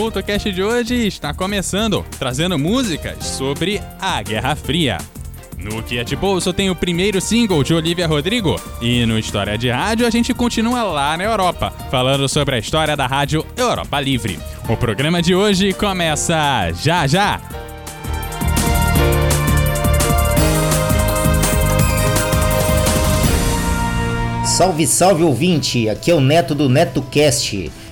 CultoCast de hoje está começando, trazendo músicas sobre a Guerra Fria. No Kia de Bolso tem o primeiro single de Olivia Rodrigo. E no História de Rádio a gente continua lá na Europa, falando sobre a história da rádio Europa Livre. O programa de hoje começa já já! Salve, salve ouvinte! Aqui é o Neto do NetoCast.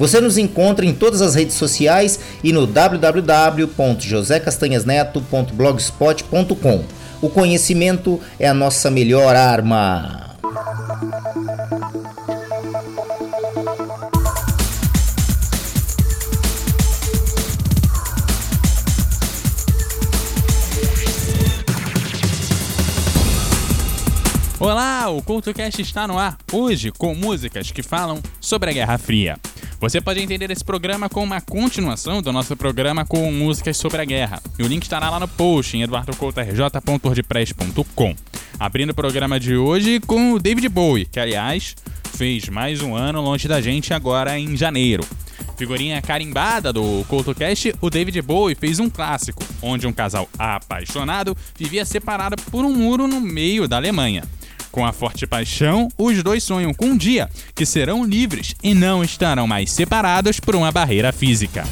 Você nos encontra em todas as redes sociais e no www.josecastanhasneto.blogspot.com. O conhecimento é a nossa melhor arma. Olá, o CultoCast está no ar hoje com músicas que falam sobre a Guerra Fria. Você pode entender esse programa como uma continuação do nosso programa com músicas sobre a guerra. E o link estará lá no post em eduardocoutorj.wordpress.com. Abrindo o programa de hoje com o David Bowie, que aliás fez mais um ano longe da gente agora em janeiro. Figurinha carimbada do CoutoCast, o David Bowie fez um clássico, onde um casal apaixonado vivia separado por um muro no meio da Alemanha. Com a forte paixão, os dois sonham com um dia que serão livres e não estarão mais separados por uma barreira física.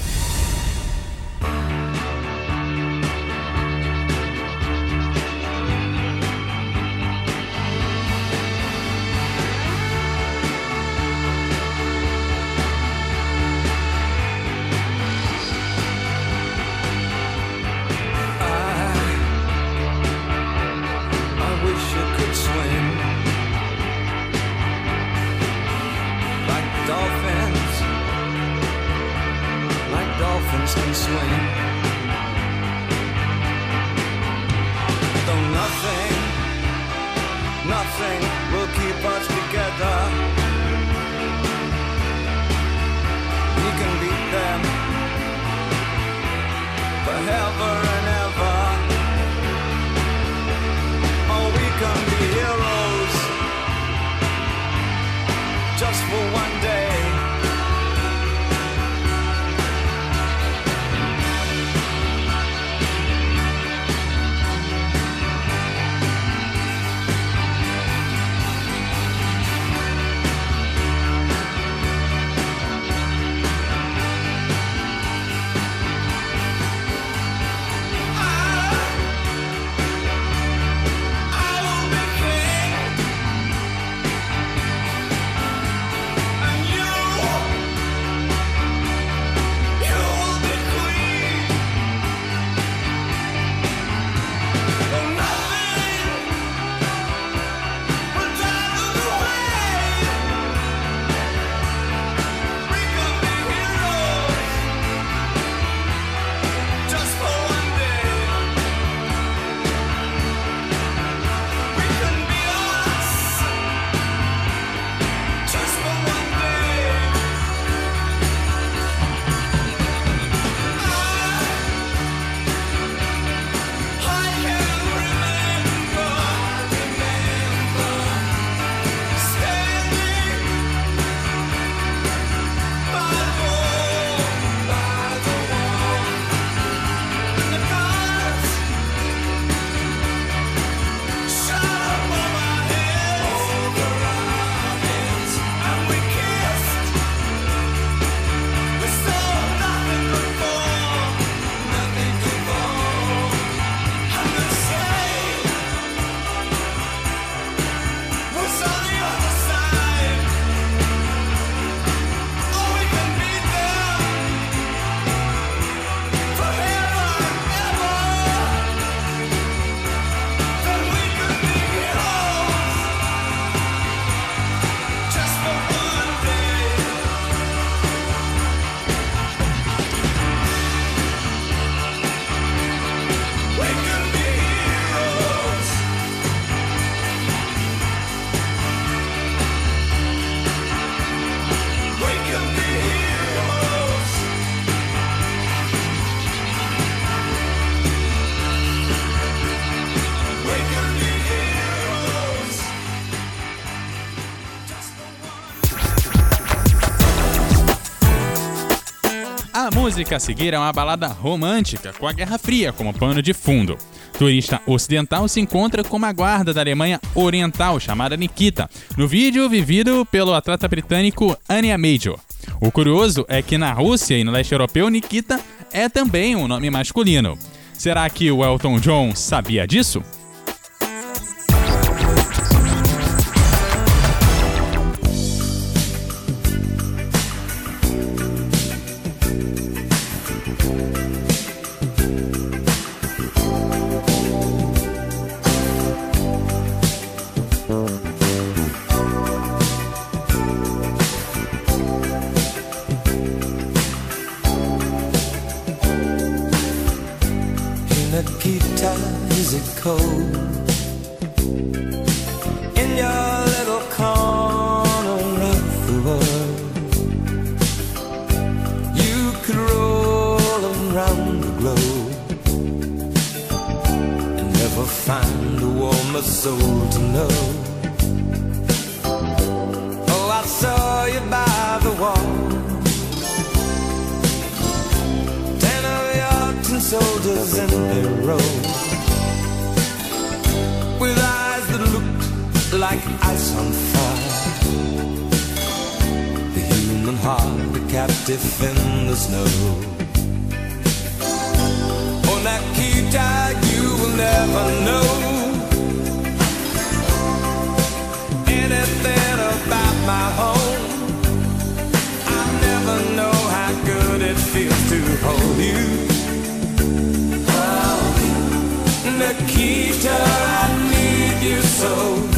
Música a seguir é uma balada romântica, com a Guerra Fria como pano de fundo. Turista ocidental se encontra com uma guarda da Alemanha Oriental chamada Nikita, no vídeo vivido pelo atleta britânico Anya Major. O curioso é que na Rússia e no leste europeu, Nikita é também um nome masculino. Será que o Elton John sabia disso? Like ice on fire. The human heart, a captive in the snow. Oh, Nikita, you will never know anything about my home. I never know how good it feels to hold you. Oh, Nikita, I need you so.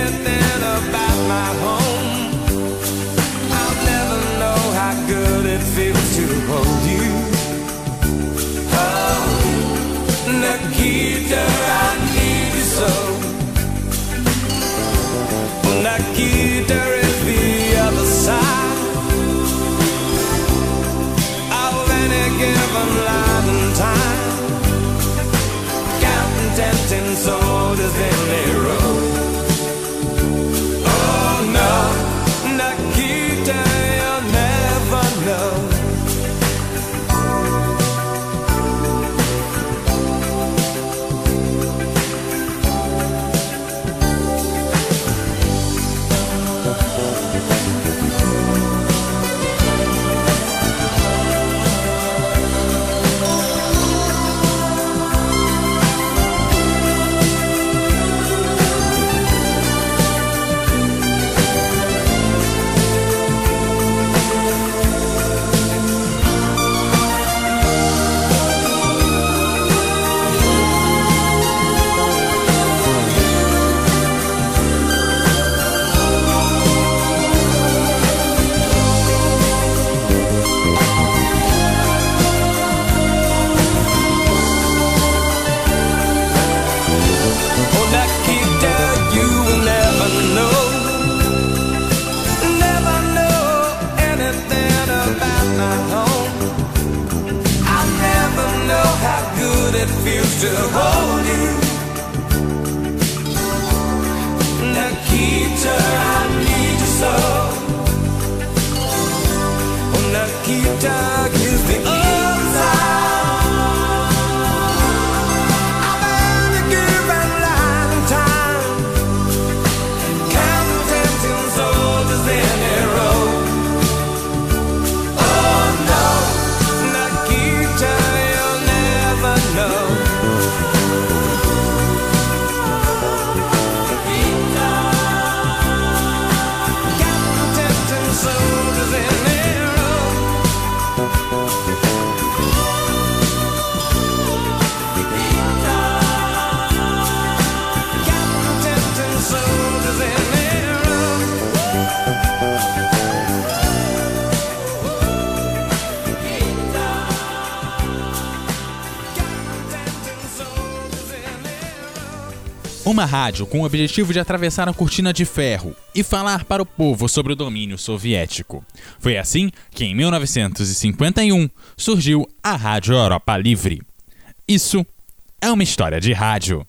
anything about my home. I'll never know how good it feels to hold you. Oh, Nikita, I need you so. Nikita is the other side of any given line it feels to hold you. Nikita, I need you so. Uma rádio com o objetivo de atravessar a cortina de ferro e falar para o povo sobre o domínio soviético. Foi assim que, em 1951, surgiu a Rádio Europa Livre. Isso é uma história de rádio.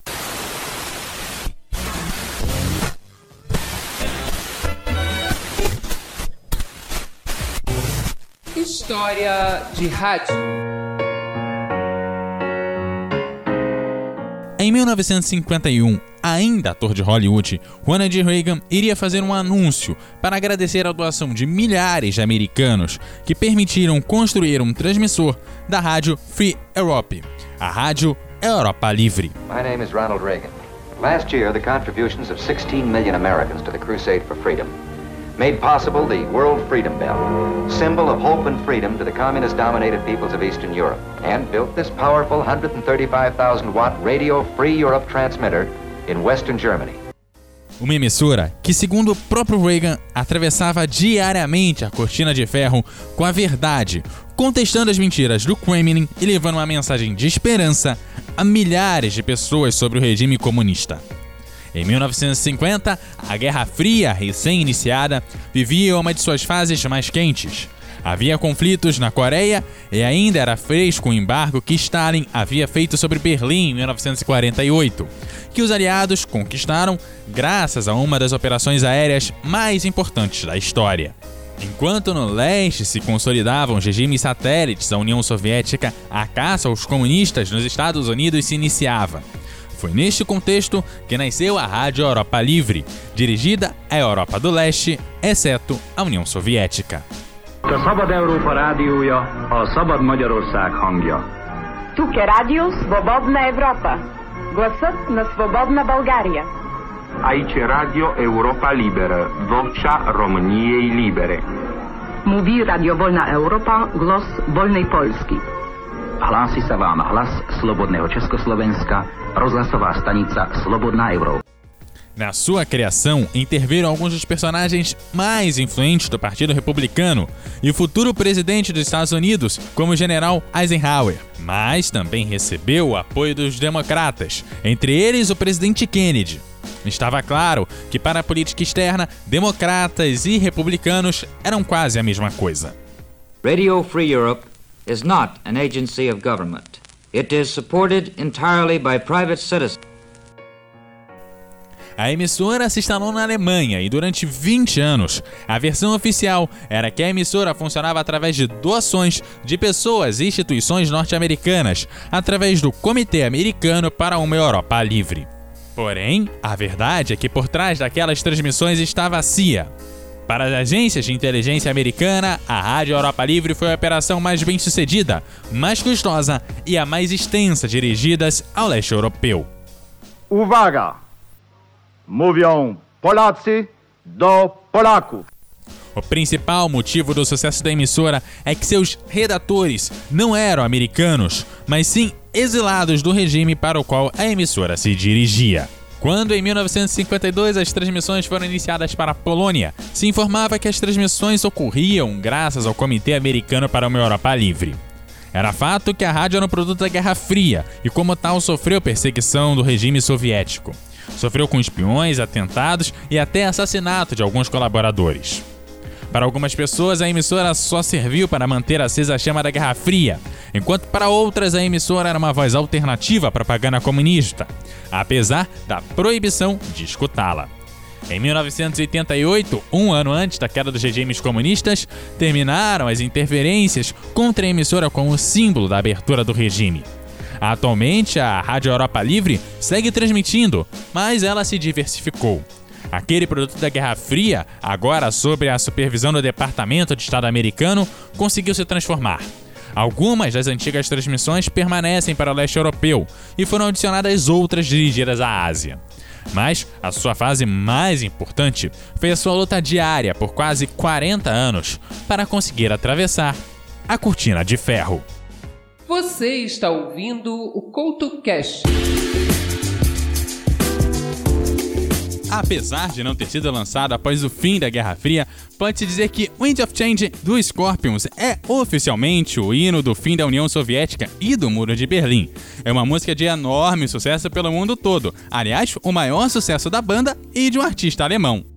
História de rádio. Em 1951, ainda ator de Hollywood, Ronald Reagan iria fazer um anúncio para agradecer a doação de milhares de americanos que permitiram construir um transmissor da rádio Free Europe, a rádio Europa Livre. My name is Ronald Reagan. Last year, the contributions of 16 million Americans to the crusade for freedom made possible the World Freedom Bell, symbol of hope and freedom to the communist-dominated peoples of Eastern Europe, and built this powerful 135,000 watt Radio Free Europe transmitter in Western Germany. Uma emissora que, segundo o próprio Reagan, atravessava diariamente a cortina de ferro com a verdade, contestando as mentiras do Kremlin e levando uma mensagem de esperança a milhares de pessoas sobre o regime comunista. Em 1950, a Guerra Fria, recém-iniciada, vivia uma de suas fases mais quentes. Havia conflitos na Coreia e ainda era fresco o embargo que Stalin havia feito sobre Berlim em 1948, que os aliados conquistaram graças a uma das operações aéreas mais importantes da história. Enquanto no leste se consolidavam regimes satélites da União Soviética, a caça aos comunistas nos Estados Unidos se iniciava. Foi neste contexto que nasceu a Rádio Europa Livre, dirigida à Europa do Leste, exceto a União Soviética. A Szabad Európa rádiója a Szabad Magyarország hangja. Tuke rádió Svobodna Európa. Głosot na Svobodna Bulgária. Aici Radio Europa Liberă, vocea României libere. Mówi Radio Wolna Europa, głos wolnej Polski. Hlási sa vám hlas Slobodného Československa, rozhlasová stanica Slobodná Európa. Na sua criação, interviram alguns dos personagens mais influentes do Partido Republicano e o futuro presidente dos Estados Unidos, como o general Eisenhower, mas também recebeu o apoio dos democratas, entre eles o presidente Kennedy. Estava claro que, para a política externa, democratas e republicanos eram quase a mesma coisa. Radio Free Europe is not an agency of government. It is supported entirely by private citizens. A emissora se instalou na Alemanha e durante 20 anos, a versão oficial era que a emissora funcionava através de doações de pessoas e instituições norte-americanas, através do Comitê Americano para uma Europa Livre. Porém, a verdade é que por trás daquelas transmissões estava a CIA. Para as agências de inteligência americana, a Rádio Europa Livre foi a operação mais bem sucedida, mais custosa e a mais extensa dirigidas ao leste europeu. Uwaga! Mówią Polacy do Polaków. O principal motivo do sucesso da emissora é que seus redatores não eram americanos, mas sim exilados do regime para o qual a emissora se dirigia. Quando em 1952 as transmissões foram iniciadas para a Polônia, se informava que as transmissões ocorriam graças ao Comitê Americano para uma Europa Livre. Era fato que a rádio era um produto da Guerra Fria e, como tal, sofreu perseguição do regime soviético. Sofreu com espiões, atentados e até assassinato de alguns colaboradores. Para algumas pessoas, a emissora só serviu para manter acesa a chama da Guerra Fria, enquanto para outras a emissora era uma voz alternativa à propaganda comunista, apesar da proibição de escutá-la. Em 1988, um ano antes da queda dos regimes comunistas, terminaram as interferências contra a emissora como símbolo da abertura do regime. Atualmente, a Rádio Europa Livre segue transmitindo, mas ela se diversificou. Aquele produto da Guerra Fria, agora sob a supervisão do Departamento de Estado americano, conseguiu se transformar. Algumas das antigas transmissões permanecem para o leste europeu e foram adicionadas outras dirigidas à Ásia. Mas a sua fase mais importante foi a sua luta diária por quase 40 anos para conseguir atravessar a cortina de ferro. Você está ouvindo o CoutoCast. Apesar de não ter sido lançado após o fim da Guerra Fria, pode-se dizer que Wind of Change do Scorpions é oficialmente o hino do fim da União Soviética e do Muro de Berlim. É uma música de enorme sucesso pelo mundo todo, aliás, o maior sucesso da banda e de um artista alemão.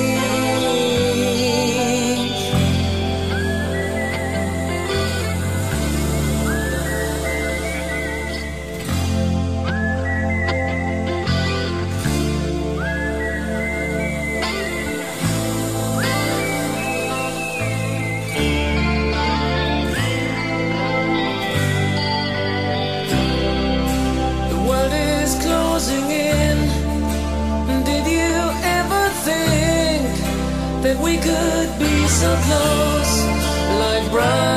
umbrella.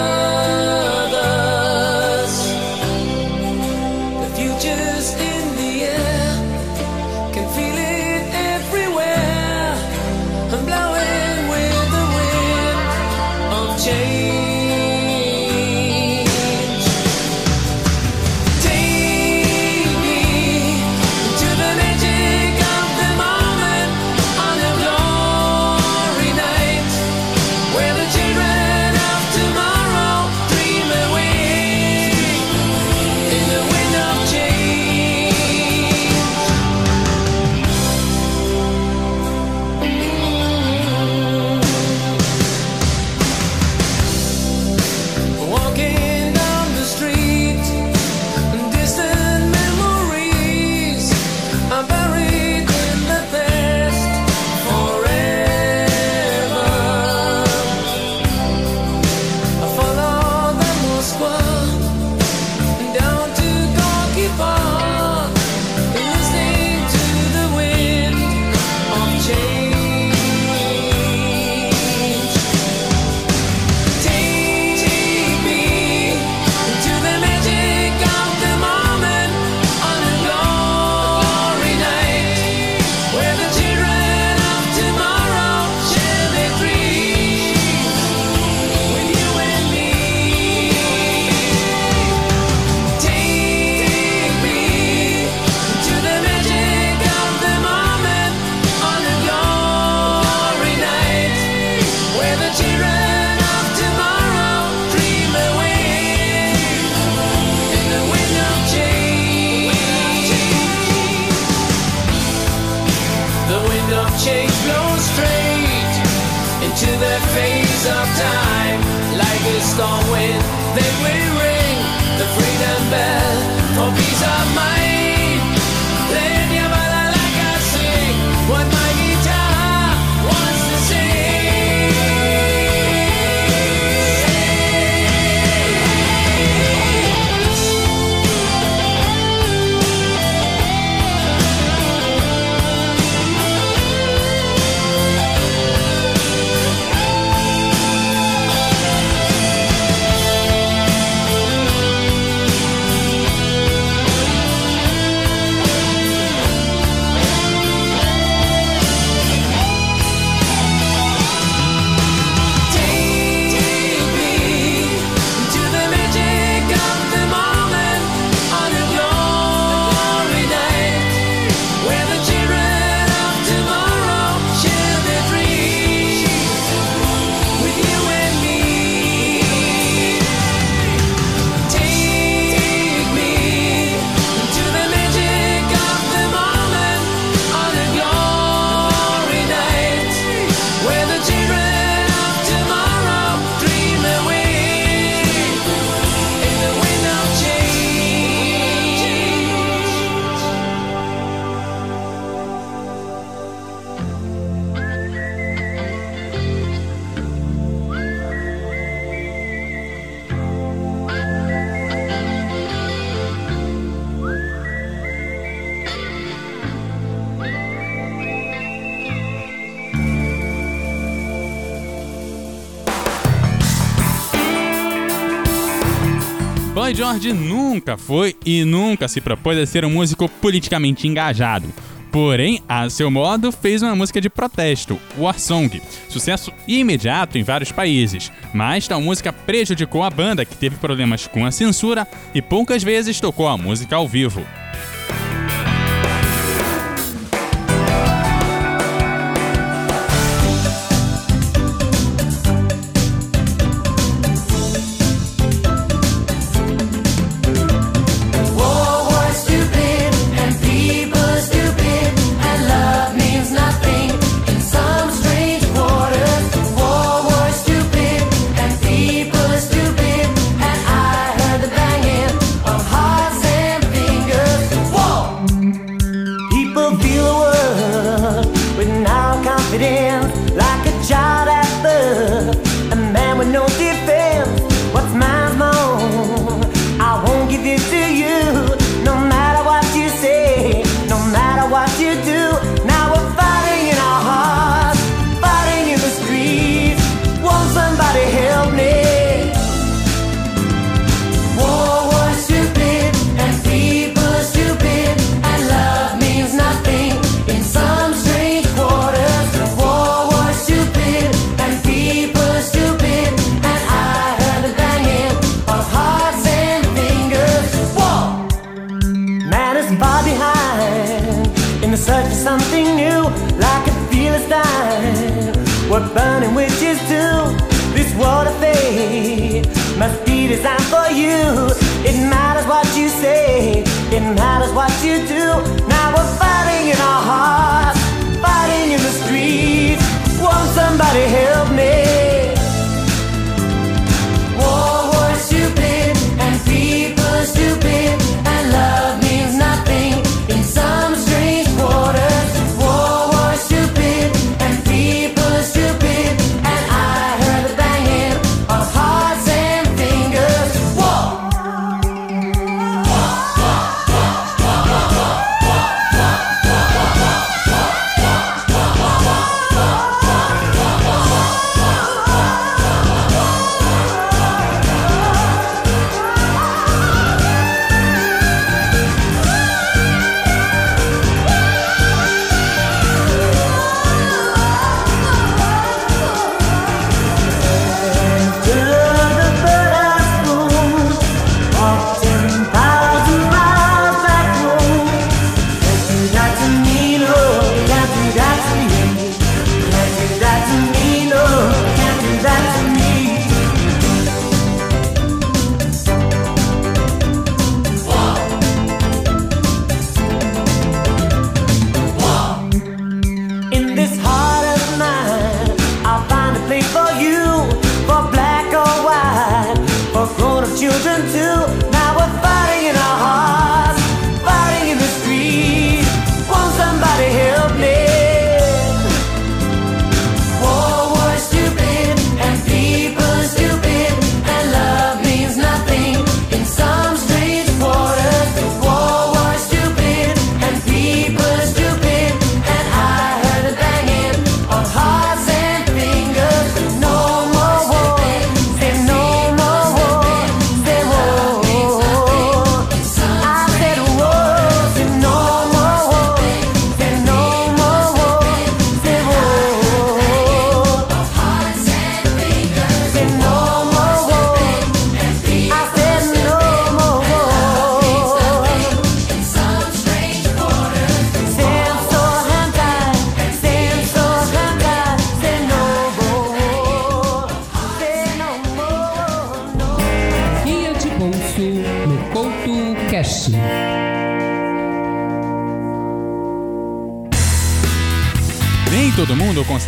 George nunca foi e nunca se propôs a ser um músico politicamente engajado. Porém, a seu modo, fez uma música de protesto, War Song, sucesso imediato em vários países, mas tal música prejudicou a banda, que teve problemas com a censura e poucas vezes tocou a música ao vivo.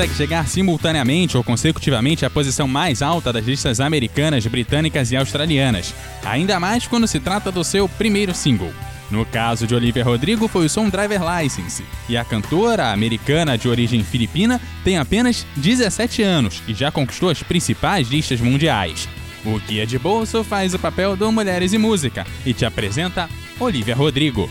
consegue chegar simultaneamente ou consecutivamente à posição mais alta das listas americanas, britânicas e australianas, ainda mais quando se trata do seu primeiro single. No caso de Olivia Rodrigo, foi o som Driver License, e a cantora americana de origem filipina tem apenas 17 anos e já conquistou as principais listas mundiais. O Guia de Bolso faz o papel do Mulheres e Música e te apresenta Olivia Rodrigo.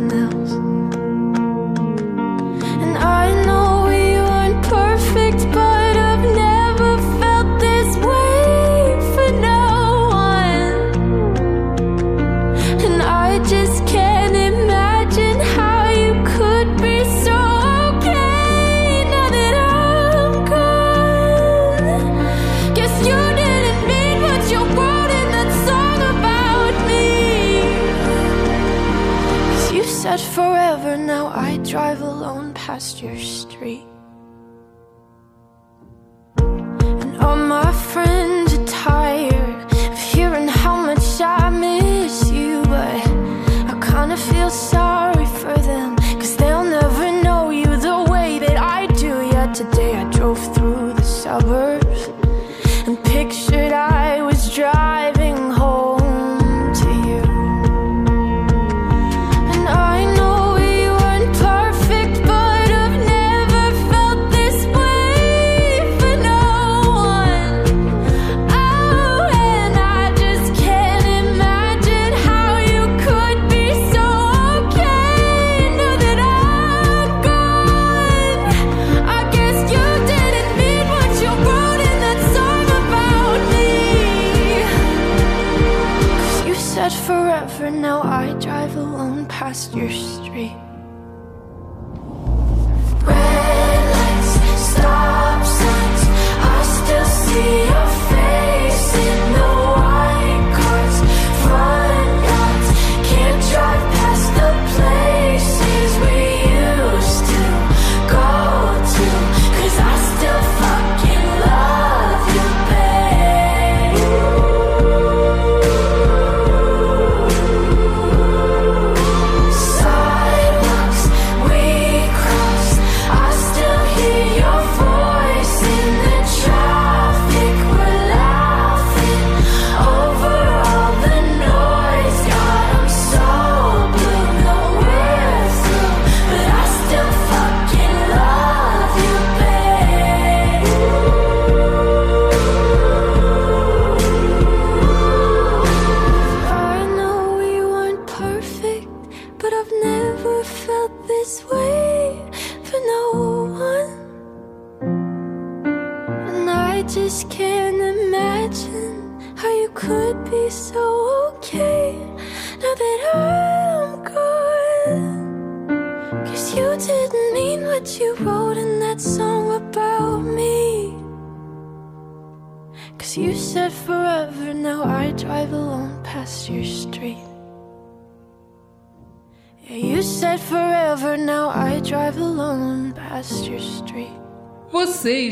your street.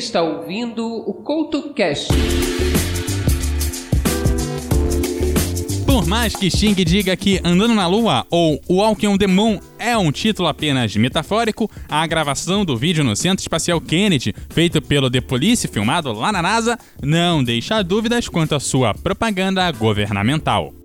está ouvindo o CoutoCast. Por mais que Xing diga que Andando na Lua ou Walking on the Moon é um título apenas metafórico, a gravação do vídeo no Centro Espacial Kennedy, feito pelo The Police, filmado lá na NASA, não deixa dúvidas quanto à sua propaganda governamental.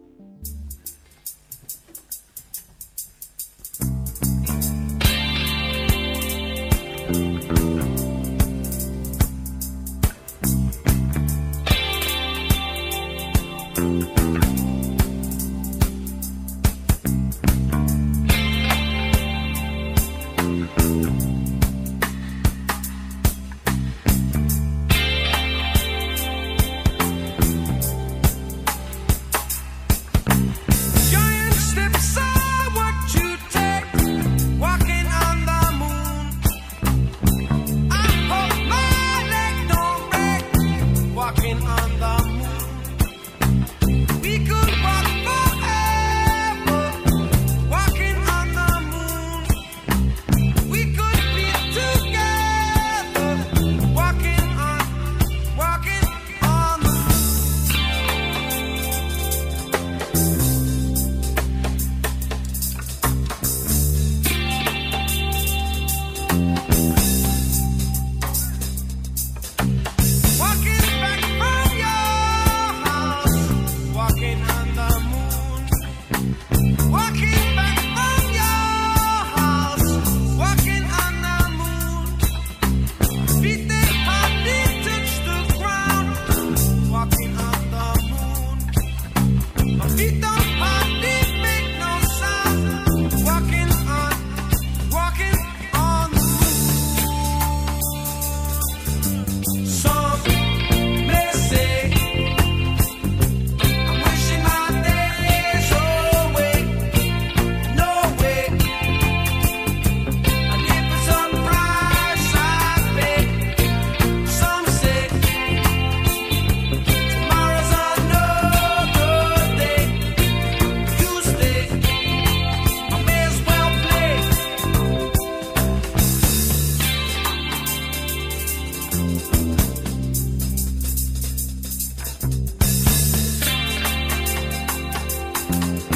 Bye.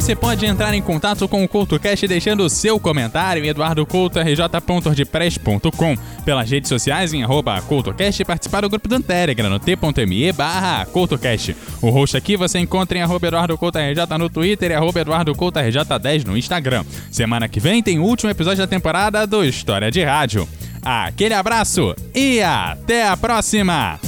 você pode entrar em contato com o CoutoCast deixando o seu comentário em eduardocoutorj.ordpress.com, pelas redes sociais em arroba CoutoCast e participar do grupo do Telegram no t.me barra CoutoCast. O host aqui você encontra em arroba EduardoCoutoRJ no Twitter e arroba EduardoCoutoRJ10 no Instagram. Semana que vem tem o último episódio da temporada do História de Rádio. Aquele abraço e até a próxima!